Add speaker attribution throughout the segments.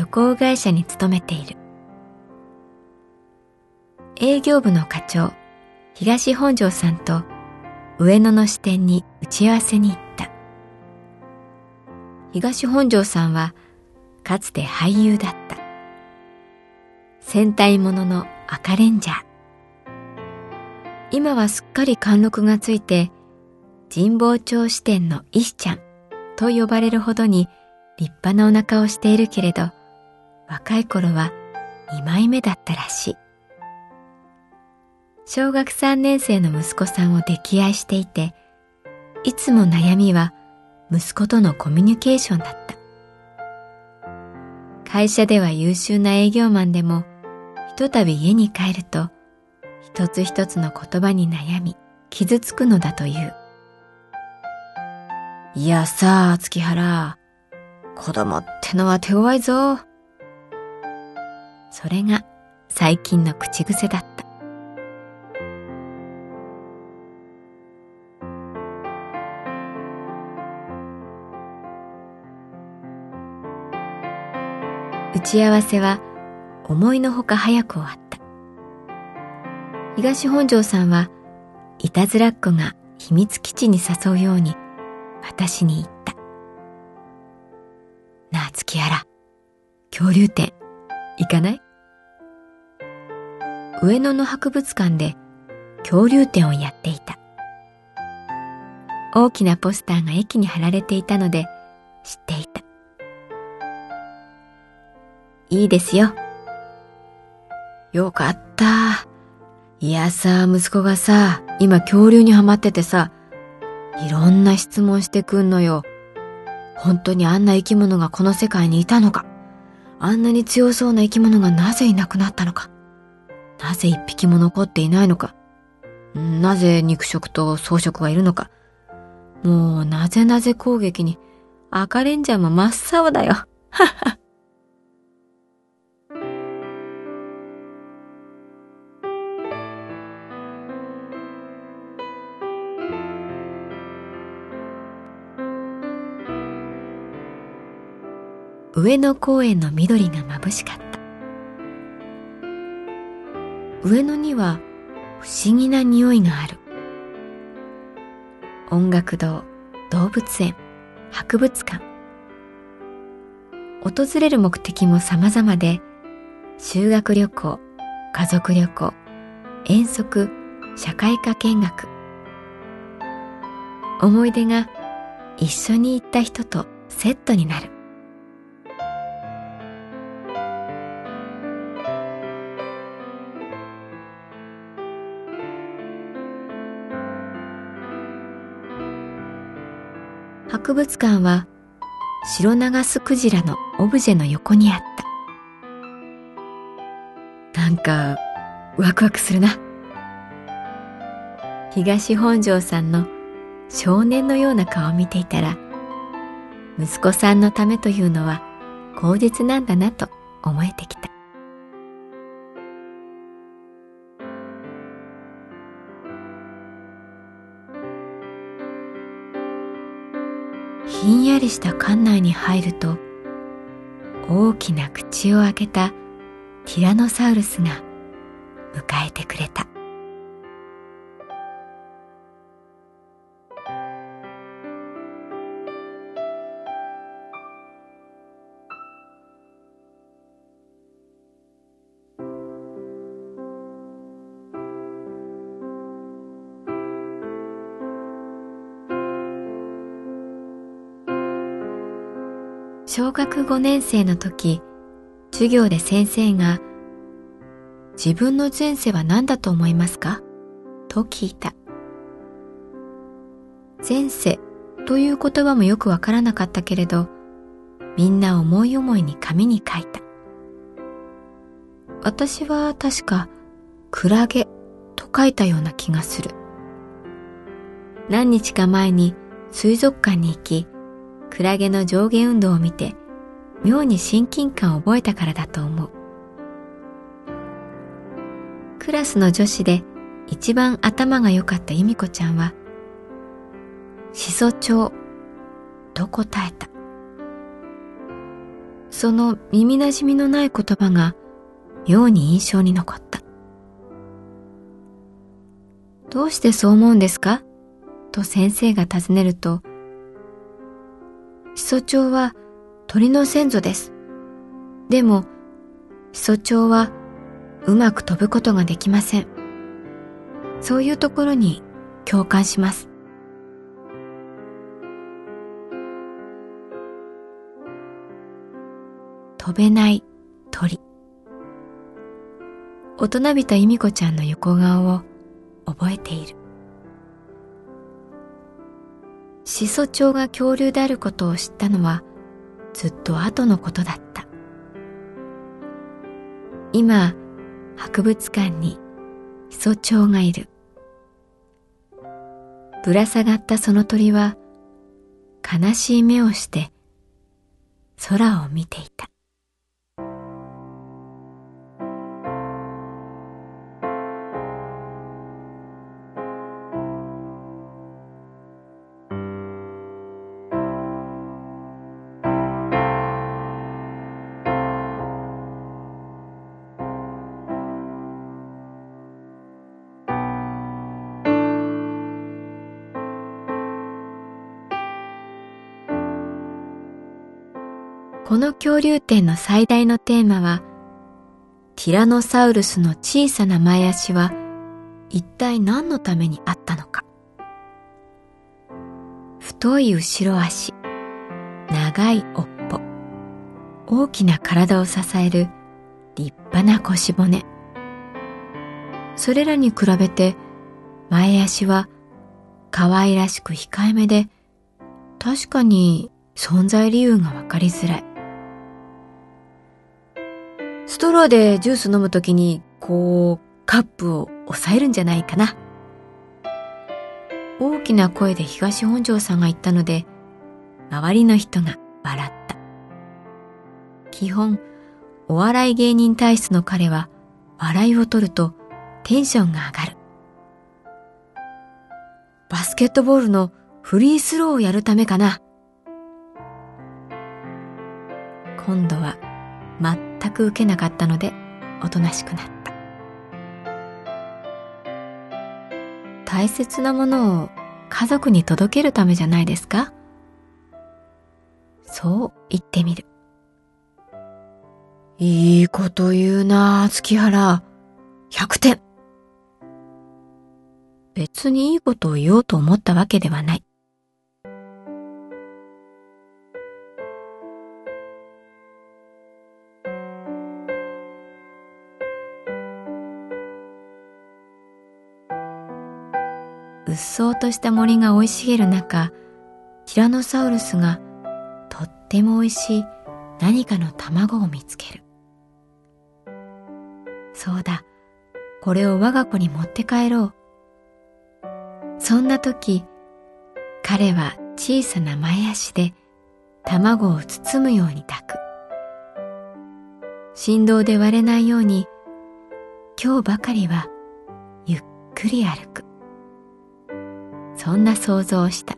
Speaker 1: 旅行会社に勤めている。営業部の課長東本庄さんと上野の支店に打ち合わせに行った。東本庄さんはかつて俳優だった。戦隊ものの赤レンジャー。今はすっかり貫禄がついて神保町支店の石ちゃんと呼ばれるほどに立派なお腹をしているけれど、若い頃は二枚目だったらしい。小学三年生の息子さんを溺愛していて、いつも悩みは息子とのコミュニケーションだった。会社では優秀な営業マンでも、ひとたび家に帰ると、一つ一つの言葉に悩み、傷つくのだという。いやさあ、月原。子供ってのは手強いぞ。それが最近の口癖だった。打ち合わせは思いのほか早く終わった。東本庄さんはいたずらっ子が秘密基地に誘うように私に言った。なあ、月原。恐竜展、行かない？上野の博物館で恐竜展をやっていた。大きなポスターが駅に貼られていたので知っていた。いいですよ。よかった。いやさ、息子がさ、今恐竜にはまっててさ、いろんな質問してくんのよ。本当にあんな生き物がこの世界にいたのかあんなに強そうな生き物がなぜいなくなったのかなぜ一匹も残っていないのかなぜ肉食と草食がいるのかもうなぜなぜ攻撃に赤レンジャーも真っ青だよ。はは。上野公園の緑が眩しかった。上野には不思議な匂いがある。音楽堂動物園博物館。訪れる目的も様々で修学旅行家族旅行遠足社会科見学。思い出が一緒に行った人とセットになる。博物館は白長スクジラのオブジェの横にあったなんかワクワクするな東本庄さんの少年のような顔を見ていたら息子さんのためというのは口実なんだなと思えてきた。ひんやりした館内に入ると大きな口を開けたティラノサウルスが迎えてくれた。小学5年生の時、授業で先生が、自分の前世は何だと思いますか？と聞いた。前世という言葉もよくわからなかったけれど、みんな思い思いに紙に書いた。私は確か、クラゲと書いたような気がする。何日か前に水族館に行き、クラゲの上下運動を見て妙に親近感を覚えたからだと思う。クラスの女子で一番頭が良かった由美子ちゃんは、しそ帳と答えた。その耳なじみのない言葉が妙に印象に残った。どうしてそう思うんですか？と先生が尋ねると、しそ帳は鳥の先祖です。でも、しそ帳はうまく飛ぶことができません。そういうところに共感します。飛べない鳥。大人びた由美子ちゃんの横顔を覚えている。始祖鳥が恐竜であることを知ったのはずっと後のことだった。今、博物館に始祖鳥がいる。ぶら下がったその鳥は悲しい目をして空を見ていた。この恐竜展の最大のテーマは、ティラノサウルスの小さな前足は一体何のためにあったのか。太い後ろ足、長い尾っぽ、大きな体を支える立派な腰骨。それらに比べて前足は可愛らしく控えめで確かに存在理由がわかりづらい。ストローでジュース飲むときに、こう、カップを押さえるんじゃないかな。大きな声で東本庄さんが言ったので、周りの人が笑った。基本、お笑い芸人体質の彼は、笑いを取るとテンションが上がる。バスケットボールのフリースローをやるためかな。今度は全く受けなかったのでおとなしくなった。大切なものを家族に届けるためじゃないですか？そう言ってみる。いいこと言うな月原。100点。別にいいことを言おうと思ったわけではない。うっそうとした森が生い茂る中、ティラノサウルスがとっても美味しい何かの卵を見つける。そうだ、これを我が子に持って帰ろう。そんな時、彼は小さな前足で卵を包むように抱く。振動で割れないように今日ばかりはゆっくり歩くそんな想像をした。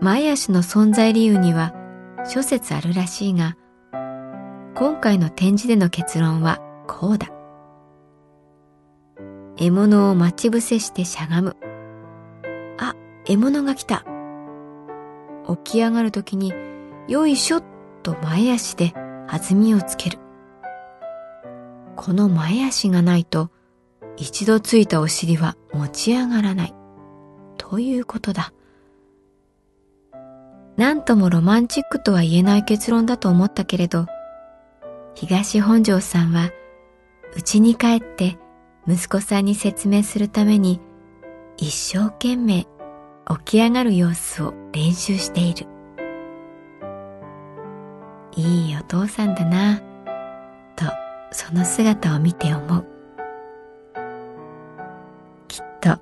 Speaker 1: 前足の存在理由には諸説あるらしいが今回の展示での結論はこうだ。獲物を待ち伏せしてしゃがむ。あ獲物が来た。起き上がるときによいしょっと前足で弾みをつける。この前足がないと一度ついたお尻は持ち上がらない。ということだ。何ともロマンチックとは言えない結論だと思ったけれど、東本庄さんは、家に帰って息子さんに説明するために、一生懸命起き上がる様子を練習している。いいお父さんだな、とその姿を見て思う。きっと、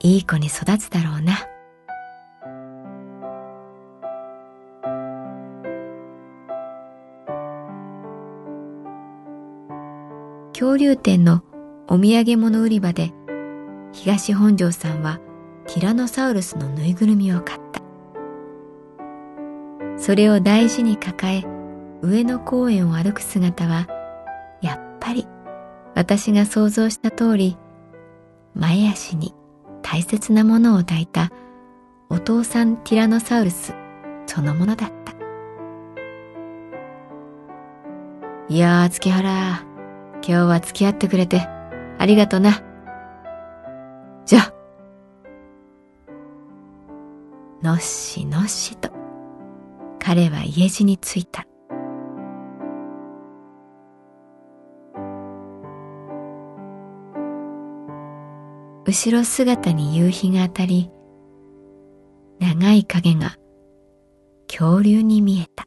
Speaker 1: いい子に育つだろうな。恐竜店のお土産物売り場で東本庄さんはティラノサウルスのぬいぐるみを買ったそれを大事に抱え上野公園を歩く姿はやっぱり私が想像した通り前足に大切なものを抱いたお父さんティラノサウルスそのものだったいやー月原今日は付き合ってくれてありがとな。じゃあ。のっしのっしと彼は家路に着いた。後ろ姿に夕日が当たり、長い影が恐竜に見えた。